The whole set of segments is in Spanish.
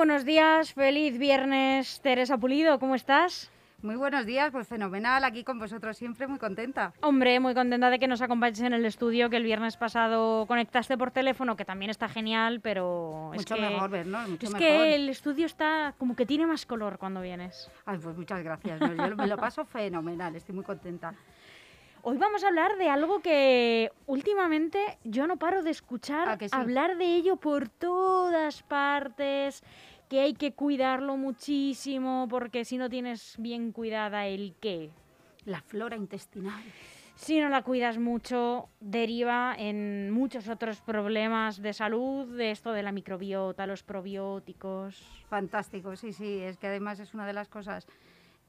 Buenos días, feliz viernes, Teresa Pulido, ¿cómo estás? Muy buenos días, pues fenomenal, aquí con vosotros siempre, muy contenta. Hombre, muy contenta de que nos acompañes en el estudio, que el viernes pasado conectaste por teléfono, que también está genial, pero Mucho es que, mejor vernos, mucho es mejor. que el estudio está como que tiene más color cuando vienes. Ay, pues muchas gracias, no, yo me lo paso fenomenal, estoy muy contenta. Hoy vamos a hablar de algo que últimamente yo no paro de escuchar ¿A que sí? hablar de ello por todas partes, que hay que cuidarlo muchísimo, porque si no tienes bien cuidada el qué, La flora intestinal. Si no la cuidas mucho, deriva en muchos otros problemas de salud, de esto de la microbiota, los probióticos. Fantástico, sí, sí, es que además es una de las cosas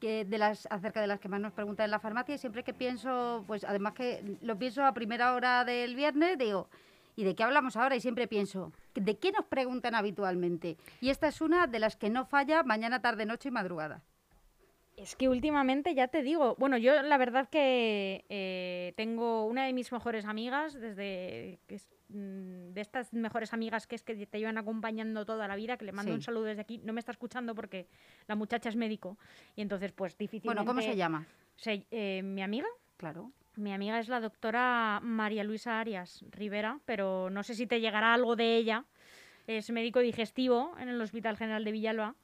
que de las acerca de las que más nos preguntan en la farmacia y siempre que pienso, pues además que lo pienso a primera hora del viernes, digo, ¿y de qué hablamos ahora? Y siempre pienso, ¿de qué nos preguntan habitualmente? Y esta es una de las que no falla mañana, tarde, noche y madrugada. Es que últimamente, ya te digo, bueno, yo la verdad que eh, tengo una de mis mejores amigas, desde que es, mm, de estas mejores amigas que es que te llevan acompañando toda la vida, que le mando Sí. un saludo desde aquí. No me está escuchando porque la muchacha es médico y entonces pues difícilmente... Bueno, ¿cómo se llama? se- eh, mi amiga, Claro. Mi amiga es la doctora María Luisa Arias Rivera, pero no sé si te llegará algo de ella. Es médico digestivo en el Hospital General de Villalba.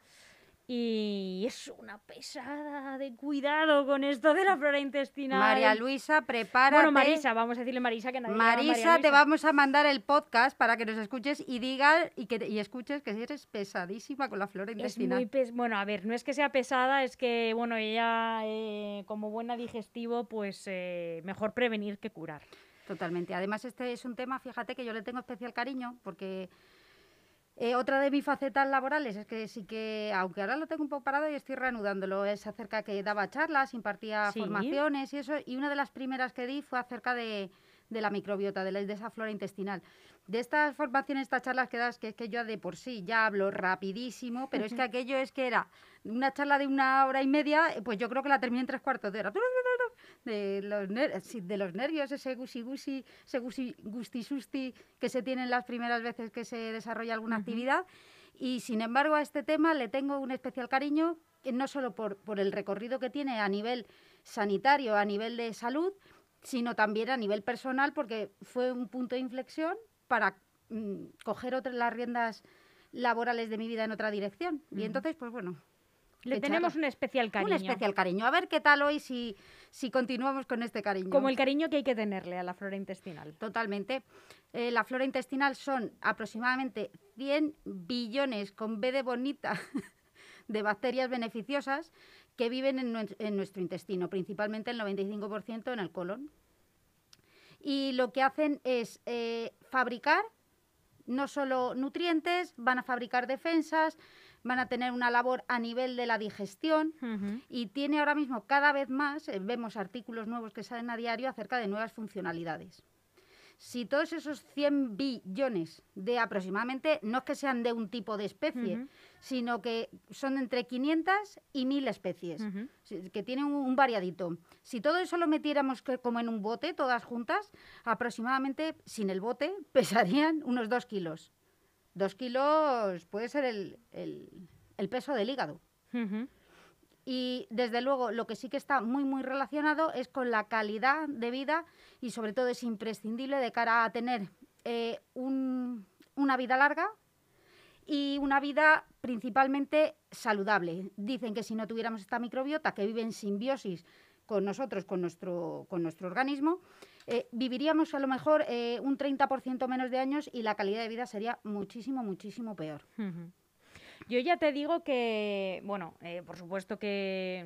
Y es una pesada de cuidado con esto de la flora intestinal. María Luisa, prepárate. Bueno, Marisa, vamos a decirle Marisa que nadie Marisa, te vamos a mandar el podcast para que nos escuches y digas y que y escuches que eres pesadísima con la flora Es intestinal. muy pes- bueno, a ver, no es que sea pesada, es que, bueno, ella eh, como buena digestivo, pues eh, mejor prevenir que curar. Totalmente. Además, este es un tema, fíjate que yo le tengo especial cariño porque eh, otra de mis facetas laborales es que sí que, aunque ahora lo tengo un poco parado y estoy reanudándolo, es acerca que daba charlas, impartía Sí. formaciones y eso. Y una de las primeras que di fue acerca de, de la microbiota, de, la- de esa flora intestinal. De estas formaciones, estas charlas que das, que es que yo de por sí ya hablo rapidísimo, pero es que aquello es que era una charla de una hora y media, eh, pues yo creo que la terminé en tres cuartos de hora. De los, ner- de los nervios, ese gusi gusi, ese gusi, gusti susti que se tienen las primeras veces que se desarrolla alguna actividad. Y sin embargo a este tema le tengo un especial cariño, no solo por, por el recorrido que tiene a nivel sanitario, a nivel de salud, sino también a nivel personal, porque fue un punto de inflexión para mm, coger otras las riendas laborales de mi vida en otra dirección. Y entonces, pues bueno, Le tenemos charla. un especial cariño. un especial cariño. A ver qué tal hoy si, si continuamos con este cariño. Como el cariño que hay que tenerle a la flora intestinal. Totalmente. Eh, la flora intestinal son aproximadamente 100 billones con B de bonita de bacterias beneficiosas que viven en, en nuestro intestino, principalmente el 95% en el colon. Y lo que hacen es eh, fabricar no solo nutrientes, van a fabricar defensas, van a tener una labor a nivel de la digestión, y tiene ahora mismo cada vez más, eh, vemos artículos nuevos que salen a diario acerca de nuevas funcionalidades. Si todos esos 100 billones de aproximadamente, no es que sean de un tipo de especie, sino que son entre 500 y 1000 especies, que tienen un, variadito. Si todo eso lo metiéramos que- como en un bote, todas juntas, aproximadamente, sin el bote, pesarían unos 2 kilos. 2 kilos puede ser el- el- el peso del hígado. Y desde luego lo que sí que está muy muy relacionado es con la calidad de vida y sobre todo es imprescindible de cara a tener eh, un- una vida larga y una vida principalmente saludable. Dicen que si no tuviéramos esta microbiota que vive en simbiosis con nosotros, con nuestro, con nuestro organismo, eh, viviríamos a lo mejor eh, un 30% menos de años y la calidad de vida sería muchísimo, muchísimo peor. Yo ya te digo que, bueno, eh, por supuesto que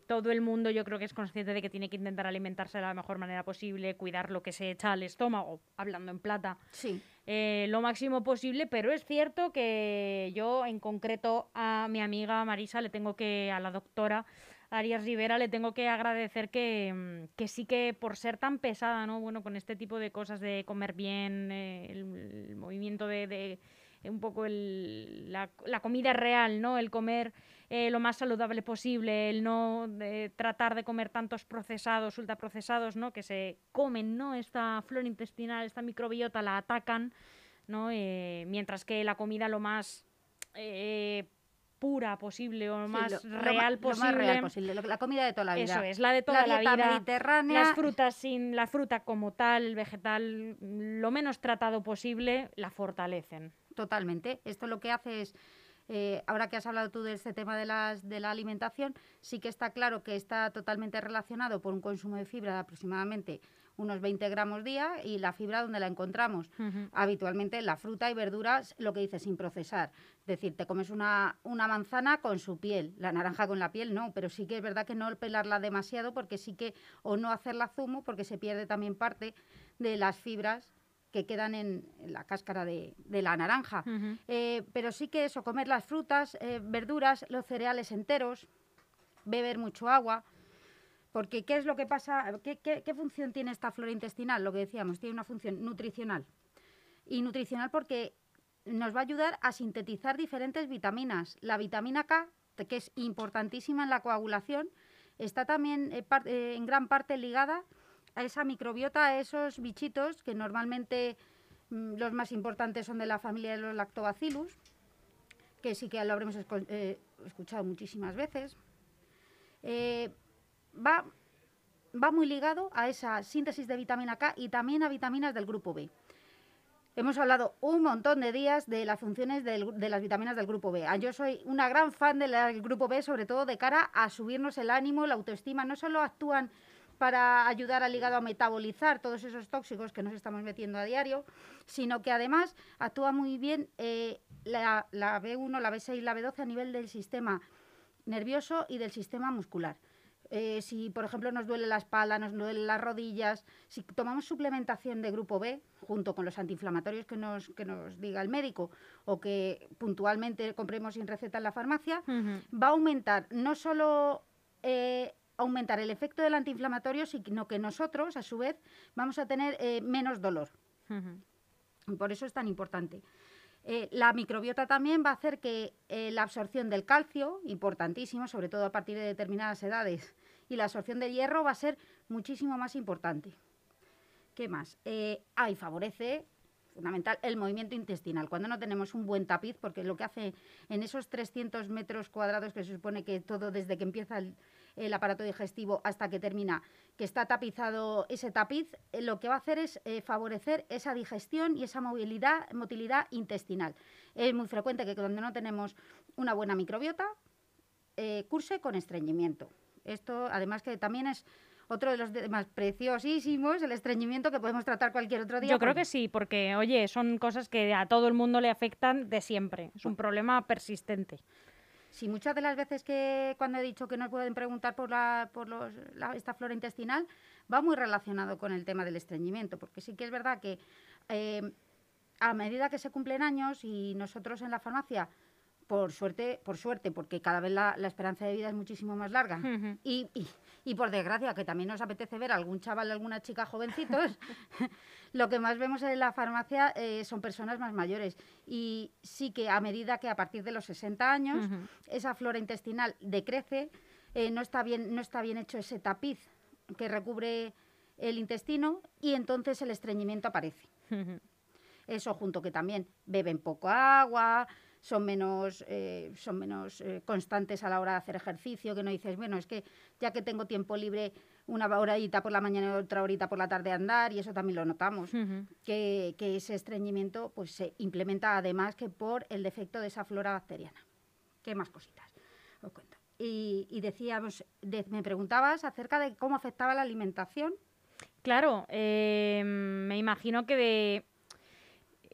mm, todo el mundo yo creo que es consciente de que tiene que intentar alimentarse de la mejor manera posible, cuidar lo que se echa al estómago, hablando en plata, Sí. eh, lo máximo posible, pero es cierto que yo en concreto a mi amiga Marisa le tengo que, a la doctora Arias Rivera le tengo que agradecer que, mm, que sí que por ser tan pesada, ¿no? Bueno, con este tipo de cosas de comer bien, eh, el, el movimiento de, de, un poco el- la, la comida real, ¿no? El comer eh, lo más saludable posible, el no tratar de comer tantos procesados, ultraprocesados, ¿no? Que se comen, ¿no? Esta flora intestinal, esta microbiota la atacan, ¿no? Eh, mientras que la comida lo más eh, pura posible o más Sí, lo- real lo posible. más real posible, la comida de toda la vida. Eso es, la de toda la, dieta vida. mediterránea. Las frutas sin la fruta como tal, el vegetal, lo menos tratado posible, la fortalecen. Totalmente. Esto lo que hace es, eh, ahora que has hablado tú de este tema de, las, de la alimentación, sí que está claro que está totalmente relacionado por un consumo de fibra de aproximadamente unos 20 gramos día y la fibra donde la encontramos. Ujú. Habitualmente en la fruta y verduras, lo que dice, sin procesar. Es decir, te comes una, una manzana con su piel, la naranja con la piel no, pero sí que es verdad que no pelarla demasiado porque sí que, o no hacerla zumo porque se pierde también parte de las fibras que quedan en, en la cáscara de, de la naranja. Eh, pero sí que eso, comer las frutas, eh, verduras, los cereales enteros, beber mucho agua. Porque, ¿qué es lo que pasa? ¿Qué, qué- qué función tiene esta flora intestinal? Lo que decíamos, tiene una función nutricional. Y nutricional porque nos va a ayudar a sintetizar diferentes vitaminas. La vitamina K, que es importantísima en la coagulación, está también eh, en gran parte ligada a esa microbiota, a esos bichitos que normalmente mm, los más importantes son de la familia de los lactobacillus, que sí que lo habremos eh, escuchado muchísimas veces. Eh, va, va muy ligado a esa síntesis de vitamina K y también a vitaminas del grupo B. Hemos hablado un montón de días de las funciones del de las vitaminas del grupo B. Ah, Yo soy una gran fan del grupo B, sobre todo de cara a subirnos el ánimo, la autoestima. No solo actúan para ayudar al hígado a metabolizar todos esos tóxicos que nos estamos metiendo a diario, sino que además actúa muy bien eh, la, la B1, la B6 y la B12 a nivel del sistema nervioso y del sistema muscular. Eh, si, por ejemplo, nos duele la espalda, nos duelen las rodillas, si tomamos suplementación de grupo B, junto con los antiinflamatorios que nos, que nos diga el médico o que puntualmente compremos sin receta en la farmacia, va a aumentar no solo eh, aumentar el efecto del antiinflamatorio, sino que nosotros, a su vez, vamos a tener eh, menos dolor. Ujú. Por eso es tan importante. Eh, la microbiota también va a hacer que eh, la absorción del calcio, importantísimo, sobre todo a partir de determinadas edades, y la absorción del hierro va a ser muchísimo más importante. ¿Qué más? Eh, ah, y favorece, fundamental, el movimiento intestinal. Cuando no tenemos un buen tapiz, porque lo que hace en esos 300 metros cuadrados que se supone que todo desde que empieza el, el aparato digestivo hasta que termina, que está tapizado ese tapiz, eh, lo que va a hacer es eh, favorecer esa digestión y esa movilidad, motilidad intestinal. Es muy frecuente que cuando no tenemos una buena microbiota, eh, curse con estreñimiento. Esto, además, que también es otro de los temas preciosísimos, el estreñimiento que podemos tratar cualquier otro día. Yo creo porque- que sí, porque, oye, son cosas que a todo el mundo le afectan de siempre. Es un problema persistente. Sí, muchas de las veces que cuando he dicho que nos pueden preguntar por, la, por los- la- esta flora intestinal, va muy relacionado con el tema del estreñimiento, porque sí que es verdad que eh, a medida que se cumplen años y nosotros en la farmacia, por suerte, por suerte, porque cada vez la, la esperanza de vida es muchísimo más larga, y, y- y por desgracia, que también nos apetece ver a algún chaval, alguna chica jovencitos, lo que más vemos en la farmacia eh, son personas más mayores. Y sí que a medida que a partir de los 60 años esa flora intestinal decrece, eh, no, está bien, no está bien hecho ese tapiz que recubre el intestino y entonces el estreñimiento aparece. Eso junto que también beben poco agua, son menos, eh, son menos eh, constantes a la hora de hacer ejercicio, que no dices, bueno, es que ya que tengo tiempo libre, una horita por la mañana y otra horita por la tarde a andar, y eso también lo notamos, que, que ese estreñimiento pues, se implementa además que por el defecto de esa flora bacteriana. ¿Qué más cositas? Os cuento. Y, y decíamos, de- me preguntabas acerca de cómo afectaba la alimentación. Claro, eh, me imagino que de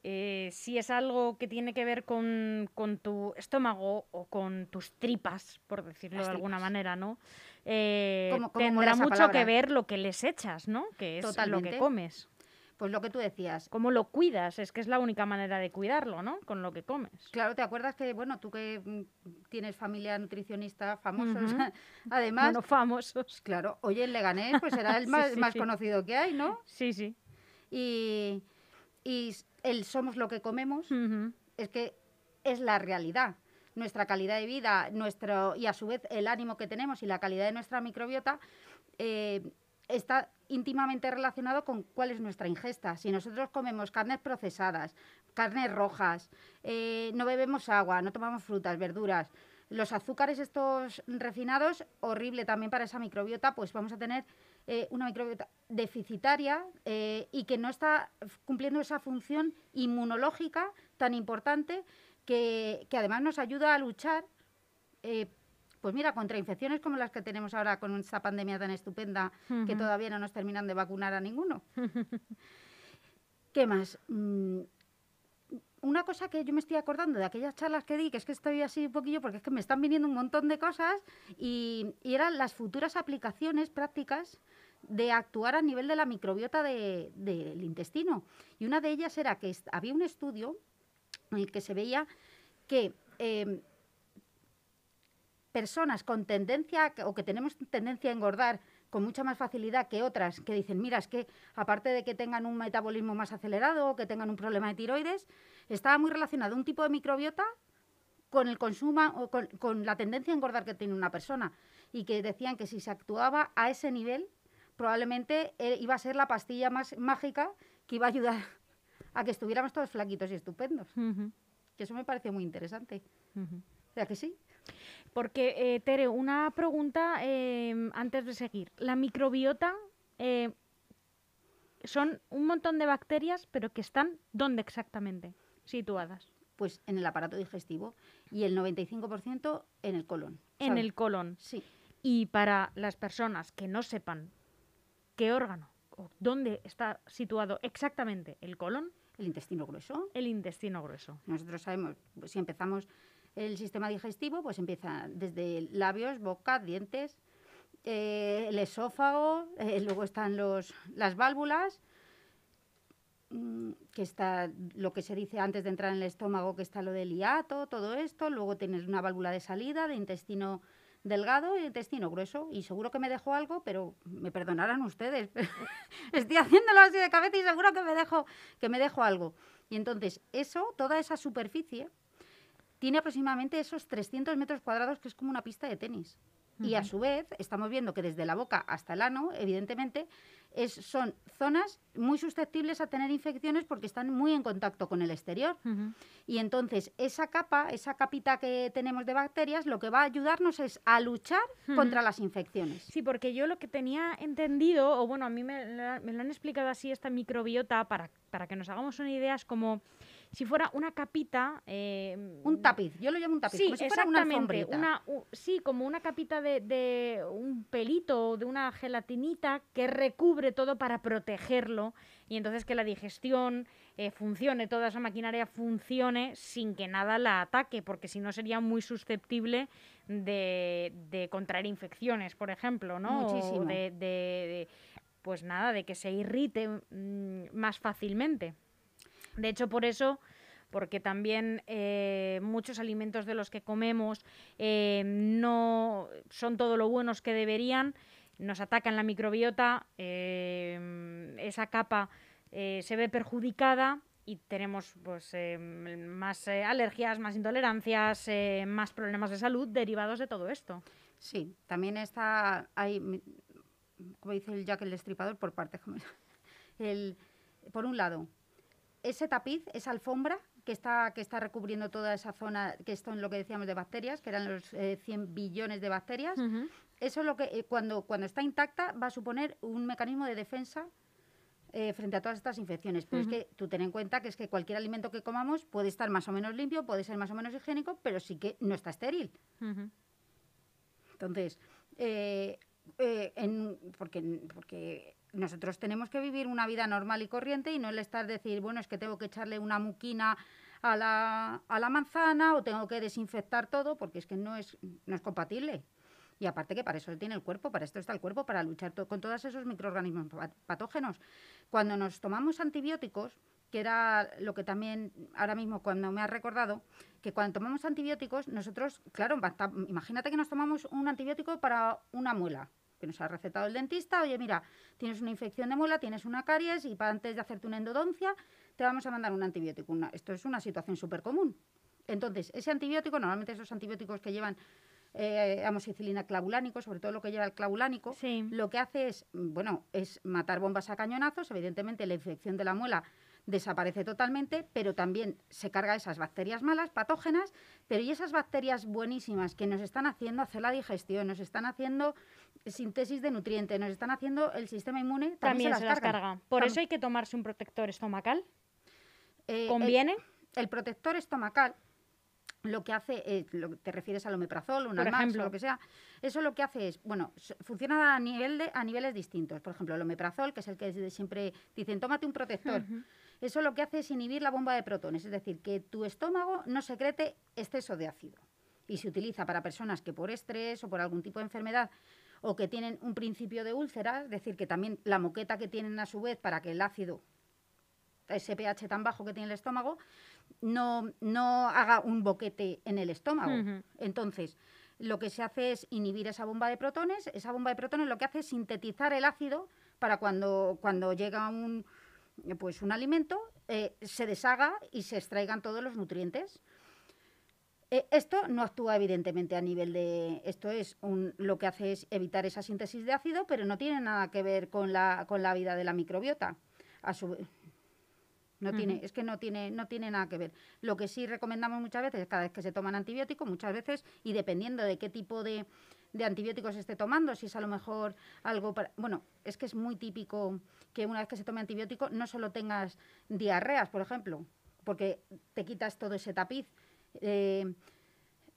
eh, si es algo que tiene que ver con, con tu estómago o con tus tripas, por decirlo Las de alguna tripas. manera, ¿no? Eh, ¿Cómo- cómo tendrá mucho palabra? que ver lo que les echas, ¿no? Que es lo que comes. Pues lo que tú decías, ¿Cómo lo cuidas? Es que es la única manera de cuidarlo, ¿no? Con lo que comes. Claro, ¿te acuerdas que, bueno, tú que mm, tienes familia nutricionista famosos, además, Bueno, famosos. claro, oye, el Leganés, pues era el Sí, más, sí, más sí. conocido que hay, ¿no? Sí, sí. Y, y el somos lo que comemos es que es la realidad. Nuestra calidad de vida, nuestro y a su vez el ánimo que tenemos y la calidad de nuestra microbiota eh, está íntimamente relacionado con cuál es nuestra ingesta. Si nosotros comemos carnes procesadas, carnes rojas, eh, no bebemos agua, no tomamos frutas, verduras, los azúcares estos refinados, horrible también para esa microbiota, pues vamos a tener eh, una microbiota deficitaria eh, y que no está cumpliendo esa función inmunológica tan importante que, además nos ayuda a luchar, eh, pues mira, contra infecciones como las que tenemos ahora con esta pandemia tan estupenda que todavía no nos terminan de vacunar a ninguno. ¿Qué más? Mm, una cosa que yo me estoy acordando de aquellas charlas que di, que es que estoy así un poquillo, porque es que me están viniendo un montón de cosas, y, eran las futuras aplicaciones prácticas de actuar a nivel de la microbiota del intestino. Y una de ellas era que había un estudio en el que se veía que em, personas con tendencia o que tenemos tendencia a engordar con mucha más facilidad que otras que dicen, mira, es que aparte de que tengan un metabolismo más acelerado o que tengan un problema de tiroides, estaba muy relacionado un tipo de microbiota con el consumo o con, la tendencia a engordar que tiene una persona y que decían que si se actuaba a ese nivel, probablemente eh, iba a ser la pastilla más mágica que iba a ayudar a que estuviéramos todos flaquitos y estupendos. Que eso me pareció muy interesante. O sea que sí. Porque, eh, Tere, una pregunta em, antes de seguir. La microbiota eh, son un montón de bacterias, pero que están ¿dónde exactamente situadas? Pues en el aparato digestivo y el 95% en el colon. En el colon. Sí. Y para las personas que no sepan qué órgano o dónde está situado exactamente el colon. El intestino grueso. El intestino grueso. Nosotros sabemos, si empezamos el sistema digestivo pues empieza desde labios, boca, dientes, eh, el esófago, eh, luego están los, las válvulas, mm, que está lo que se dice antes de entrar en el estómago, que está lo del hiato, todo esto, luego tienes una válvula de salida de intestino delgado y intestino grueso. Y seguro que me dejo algo, pero me perdonarán ustedes. Estoy haciéndolo así de cabeza y seguro que me dejo, que me dejo algo. Y entonces, eso, toda esa superficie, tiene aproximadamente esos 300 metros cuadrados, que es como una pista de tenis. Y a su vez, estamos viendo que desde la boca hasta el ano, evidentemente, es, son zonas muy susceptibles a tener infecciones porque están muy en contacto con el exterior. Y entonces, esa capa, esa capita que tenemos de bacterias, lo que va a ayudarnos es a luchar contra las infecciones. Sí, porque yo lo que tenía entendido, o bueno, a mí me, me lo han explicado así esta microbiota, para, para que nos hagamos una idea, es como si fuera una capita... Eh, un tapiz, yo lo llamo un tapiz, sí, como si fuera una, sí, como una capita de, de un pelito, de una gelatinita que recubre todo para protegerlo y entonces que la digestión eh, funcione, toda esa maquinaria funcione sin que nada la ataque, porque si no sería muy susceptible de, de contraer infecciones, por ejemplo, ¿no? Muchísimo. de, pues nada, de que se irrite mm, más fácilmente. De hecho, por eso porque también eh, muchos alimentos de los que comemos eh, no son todo lo buenos que deberían, nos atacan la microbiota, eh, esa capa se ve perjudicada y tenemos pues más alergias, más intolerancias, más problemas de salud derivados de todo esto. Sí, también está, hay, como dice el Jack el Destripador, por parte, el, por un lado, ese tapiz, esa alfombra que está, que está recubriendo toda esa zona, que esto es lo que decíamos de bacterias, que eran los 100 eh, billones de bacterias, eso es lo que eh, cuando, cuando está intacta va a suponer un mecanismo de defensa eh, frente a todas estas infecciones. Pero es que tú ten en cuenta que es que cualquier alimento que comamos puede estar más o menos limpio, puede ser más o menos higiénico, pero sí que no está estéril. Entonces, en, porque, porque nosotros tenemos que vivir una vida normal y corriente y no el estar decir, bueno, es que tengo que echarle una muquina a la, a la manzana o tengo que desinfectar todo, porque es que no es, no es compatible. Y aparte que para eso tiene el cuerpo, para esto está el cuerpo, para luchar con todos esos microorganismos patógenos. Cuando nos tomamos antibióticos, que era lo que también ahora mismo cuando me has recordado, que cuando tomamos antibióticos, nosotros, claro, imagínate que nos tomamos un antibiótico para una muela que nos ha recetado el dentista, oye, mira, tienes una infección de muela, tienes una caries y para antes de hacerte una endodoncia te vamos a mandar un antibiótico. esto es una situación súper común. Entonces, ese antibiótico, normalmente esos antibióticos que llevan eh, amoxicilina clavulánico, sobre todo lo que lleva el clavulánico, Sí. lo que hace es, bueno, es matar bombas a cañonazos, evidentemente la infección de la muela desaparece totalmente, pero también se carga esas bacterias malas, patógenas, pero y esas bacterias buenísimas que nos están haciendo hacer la digestión, nos están haciendo síntesis de nutrientes, nos están haciendo el sistema inmune, también, También se las carga. Por Tam- eso hay que tomarse un protector estomacal. Eh, ¿Conviene? el protector estomacal lo que hace, eh, lo, te refieres al omeprazol, un Almax, o lo que sea, eso lo que hace es, bueno, funciona a, nivel de, a niveles distintos. Por ejemplo, el omeprazol, que es el que siempre dicen, tómate un protector. Eso lo que hace es inhibir la bomba de protones, es decir, que tu estómago no secrete exceso de ácido. Y se utiliza para personas que por estrés o por algún tipo de enfermedad o que tienen un principio de úlcera, es decir, que también la moqueta que tienen a su vez para que el ácido, ese pH tan bajo que tiene el estómago, no, no haga un boquete en el estómago. Entonces, lo que se hace es inhibir esa bomba de protones. Esa bomba de protones lo que hace es sintetizar el ácido para cuando, cuando llega un, pues un alimento, eh, se deshaga y se extraigan todos los nutrientes. Eh, esto no actúa evidentemente a nivel de... Esto es un, lo que hace es evitar esa síntesis de ácido, pero no tiene nada que ver con la, con la vida de la microbiota. No tiene, es que no tiene, no tiene nada que ver. Lo que sí recomendamos muchas veces, cada vez que se toman antibióticos, muchas veces, y dependiendo de qué tipo de, de antibióticos se esté tomando, si es a lo mejor algo para... Bueno, es que es muy típico que una vez que se tome antibiótico no solo tengas diarreas, por ejemplo, porque te quitas todo ese tapiz. eh,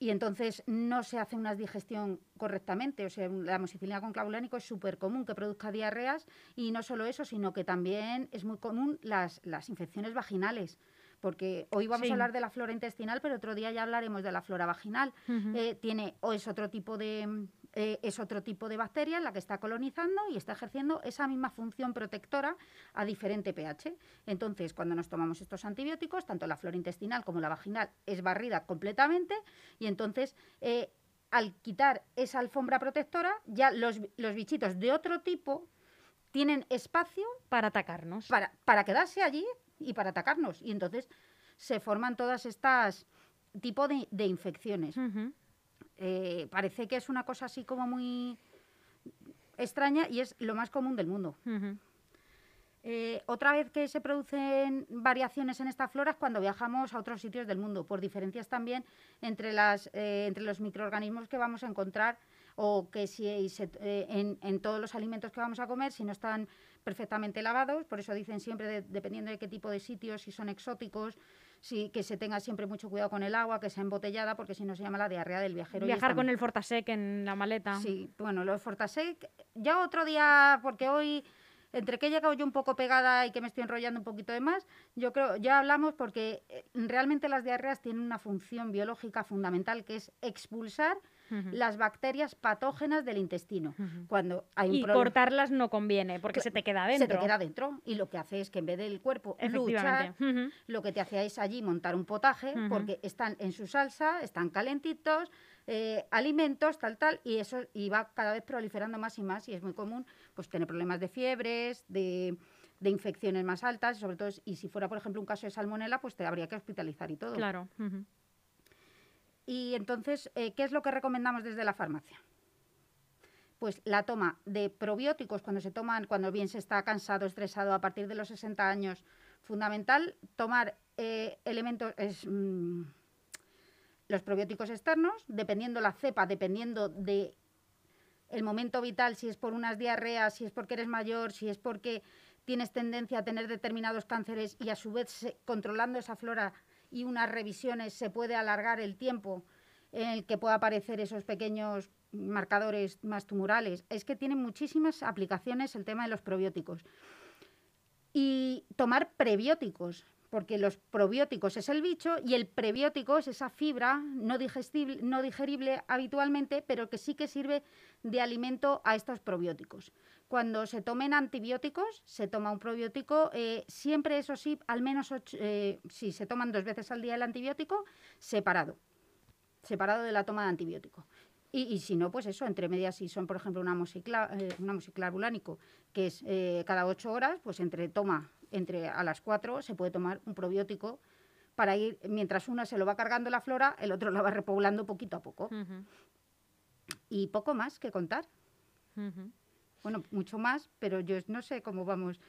y entonces no se hace una digestión correctamente. O sea, la amoxicilina con clavulánico es súper común que produzca diarreas y no solo eso, sino que también es muy común las, las infecciones vaginales. Porque hoy vamos Sí. a hablar de la flora intestinal, pero otro día ya hablaremos de la flora vaginal. Eh, tiene o es otro tipo de eh, es otro tipo de bacteria la que está colonizando y está ejerciendo esa misma función protectora a diferente pH. Entonces, cuando nos tomamos estos antibióticos, tanto la flora intestinal como la vaginal es barrida completamente y entonces eh, al quitar esa alfombra protectora, ya los, los bichitos de otro tipo tienen espacio Para atacarnos. para, para quedarse allí y para atacarnos. Y entonces se forman todas estas tipo de, de infecciones. Eh, parece que es una cosa así como muy extraña y es lo más común del mundo. Eh, otra vez que se producen variaciones en esta flora es cuando viajamos a otros sitios del mundo, por diferencias también entre, las, eh, entre los microorganismos que vamos a encontrar o que si se- eh, en, en todos los alimentos que vamos a comer, si no están perfectamente lavados, por eso dicen siempre, de- dependiendo de qué tipo de sitios, si son exóticos, si, que se tenga siempre mucho cuidado con el agua, que sea embotellada, porque si no se llama la diarrea del viajero. Viajar con el Fortasec en la maleta. Sí, bueno, los Fortasec, ya otro día, porque hoy, entre que he llegado yo un poco pegada y que me estoy enrollando un poquito de más, yo creo, ya hablamos porque eh, realmente las diarreas tienen una función biológica fundamental que es expulsar Las bacterias patógenas del intestino. Cuando hay un Y problema cortarlas no conviene, porque se te queda se dentro. te queda dentro y lo que hace es que en vez del cuerpo luchar, Efectivamente. Ujú. lo que te hace es allí montar un potaje porque están en su salsa, están calentitos, eh, alimentos, tal, tal, y eso y va cada vez proliferando más y más y es muy común pues tener problemas de fiebres, de, de infecciones más altas, sobre todo, y si fuera, por ejemplo, un caso de salmonela, pues te habría que hospitalizar y todo. Claro. Y entonces, eh, ¿qué es lo que recomendamos desde la farmacia? Pues la toma de probióticos cuando se toman, cuando bien se está cansado, estresado, a partir de los 60 años, fundamental tomar eh, elementos, mm, los probióticos externos, dependiendo la cepa, dependiendo de el momento vital, si es por unas diarreas, si es porque eres mayor, si es porque tienes tendencia a tener determinados cánceres y a su vez controlando esa flora y unas revisiones se puede alargar el tiempo en el que pueda aparecer esos pequeños marcadores más tumorales. Es que tiene muchísimas aplicaciones el tema de los probióticos. Y tomar prebióticos, porque los probióticos es el bicho y el prebiótico es esa fibra no digestible, no digerible habitualmente, pero que sí que sirve de alimento a estos probióticos. Cuando se tomen antibióticos, se toma un probiótico, eh, siempre eso sí, al menos ocho- eh, si se toman dos veces al día el antibiótico, separado, separado de la toma de antibiótico. Y, y si no, pues eso, entre medias, si son, por ejemplo, un amoxicla, eh, que es eh, cada ocho horas, pues entre toma, entre a las cuatro, se puede tomar un probiótico para ir, mientras uno se lo va cargando la flora, el otro la va repoblando poquito a poco. Y poco más que contar. Ujú. Bueno, mucho más, pero yo no sé cómo vamos.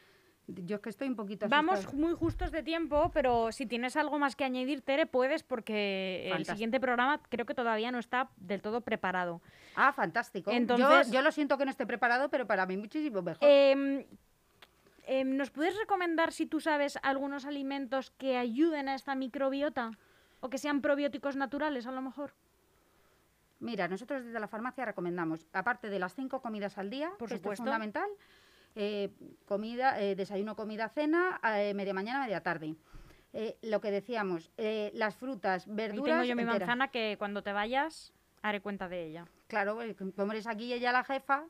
Yo es que estoy un poquito Vamos asustada. muy justos de tiempo, pero si tienes algo más que añadir, Tere, puedes, porque el siguiente programa creo que todavía no está del todo preparado. Ah, fantástico. Yo- Entonces- yo, lo siento que no esté preparado, pero para mí muchísimo mejor. Em, em, ¿Nos puedes recomendar, si tú sabes, algunos alimentos que ayuden a esta microbiota? O que sean probióticos naturales, a lo mejor. Mira, nosotros desde la farmacia recomendamos, aparte de las cinco comidas al día, Por que esto es fundamental, eh, comida, eh, desayuno, comida, cena, eh, media mañana, media tarde. Eh, lo que decíamos, eh, las frutas, Ahí verduras. tengo yo mi manzana que cuando te vayas haré cuenta de ella. Claro, eh, como eres aquí ella la jefa,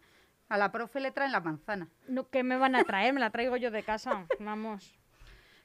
a la profe le traen la manzana. No, ¿Qué me van a traer? Me la traigo yo de casa. Vamos.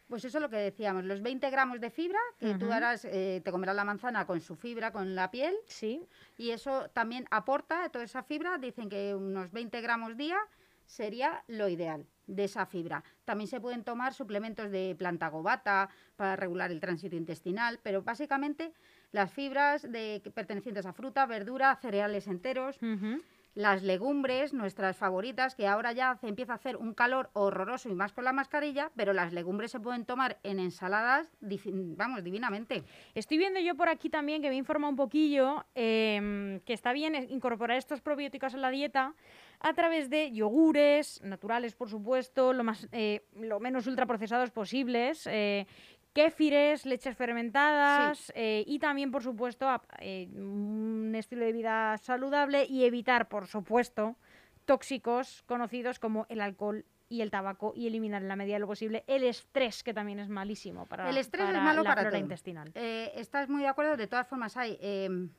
Pues eso es lo que decíamos, los 20 gramos de fibra, que tú Ujú. harás, eh, te comerás la manzana con su fibra, con la piel, Sí. y eso también aporta toda esa fibra. Dicen que unos 20 gramos día sería lo ideal de esa fibra. También se pueden tomar suplementos de planta gobata para regular el tránsito intestinal, pero básicamente las fibras de, pertenecientes a fruta, verdura, cereales enteros, Ujú. Las legumbres, nuestras favoritas, que ahora ya se empieza a hacer un calor horroroso y más con la mascarilla, pero las legumbres se pueden tomar en ensaladas, vamos, divinamente. Estoy viendo yo por aquí también que me informa un poquillo em, que está bien incorporar estos probióticos en la dieta a través de yogures naturales, por supuesto, lo, más, eh, lo menos ultraprocesados posibles, eh, kéfires, leches fermentadas eh, y también, por supuesto, a- eh, un estilo de vida saludable y evitar, por supuesto, tóxicos conocidos como el alcohol y el tabaco y eliminar en la medida de lo posible el estrés, que también es malísimo para, El estrés es para malo la para todo. intestinal. Eh, ¿Estás muy de acuerdo? De todas formas hay, em,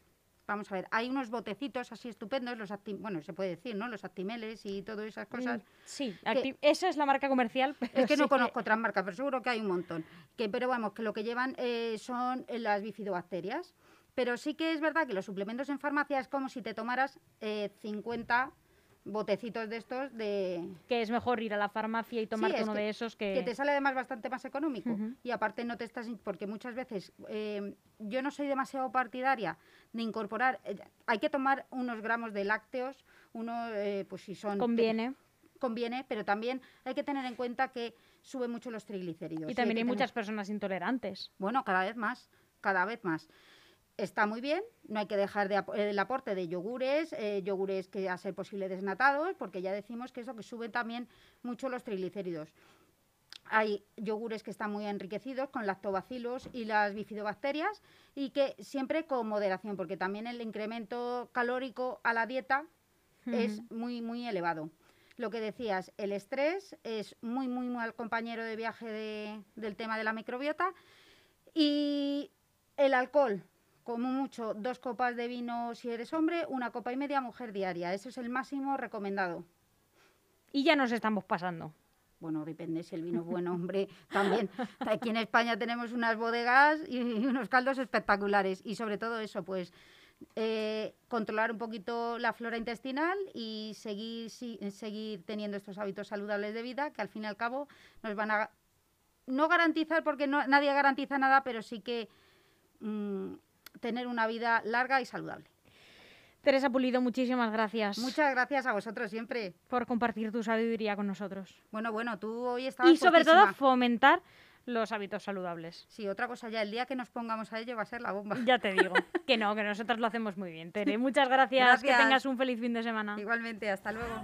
vamos a ver, hay unos botecitos así estupendos, los bueno, se puede decir, ¿no? Los actimeles y todas esas cosas. Mm, Sí, acti- esa es la marca comercial. pero Es que no conozco otras marcas, pero seguro que hay un montón. Que, pero vamos, que lo que llevan eh, son las bifidobacterias. Pero sí que es verdad que los suplementos en farmacia es como si te tomaras eh, 50 botecitos de estos de que es mejor ir a la farmacia y tomarte es uno que- de esos que... que te sale además bastante más económico Ujú. y aparte no te estás porque muchas veces eh, yo no soy demasiado partidaria de incorporar eh, hay que tomar unos gramos de lácteos uno eh, pues si son conviene. conviene pero también hay que tener en cuenta que sube mucho los triglicéridos Y también que hay tener- muchas personas intolerantes. bueno, cada vez más, cada vez más. Está muy bien, no hay que dejar de el aporte de yogures, eh, yogures que a ser posible desnatados, porque ya decimos que eso que sube también mucho los triglicéridos. Hay yogures que están muy enriquecidos con lactobacilos y las bifidobacterias y que siempre con moderación, porque también el incremento calórico a la dieta es muy, muy elevado. Lo que decías, el estrés es muy, muy mal compañero de viaje de- del tema de la microbiota. Y el alcohol, como mucho, dos copas de vino si eres hombre, una copa y media mujer diaria. Ese es el máximo recomendado. Y ya nos estamos pasando. Bueno, depende si el vino es bueno, hombre. También aquí en España tenemos unas bodegas y unos caldos espectaculares. Y sobre todo eso, pues eh, controlar un poquito la flora intestinal y seguir, si- seguir teniendo estos hábitos saludables de vida que al fin y al cabo nos van a no garantizar, porque no, nadie garantiza nada, pero sí que mm, tener una vida larga y saludable. Teresa Pulido, muchísimas gracias Muchas gracias a vosotros siempre. por compartir tu sabiduría con nosotros. Bueno, bueno, tú hoy estabas Y sobre todo fomentar los hábitos saludables. Sí, otra cosa ya, el día que nos pongamos a ello va a ser la bomba. Ya te digo. que no, que nosotros lo hacemos muy bien, Tere. Muchas gracias. Que tengas un feliz fin de semana. Igualmente, hasta luego.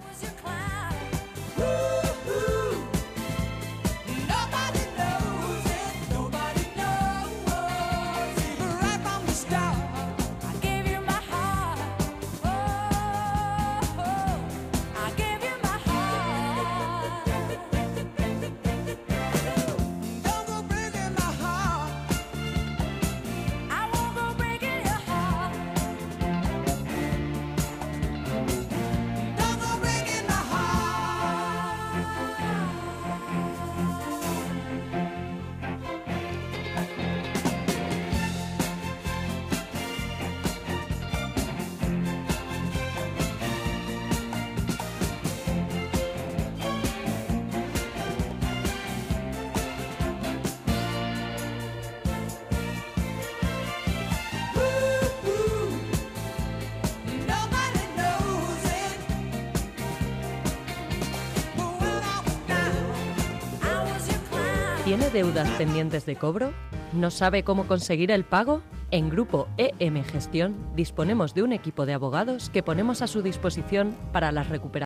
¿Tiene deudas pendientes de cobro? ¿No sabe cómo conseguir el pago? En Grupo EM Gestión disponemos de un equipo de abogados que ponemos a su disposición para las recuperaciones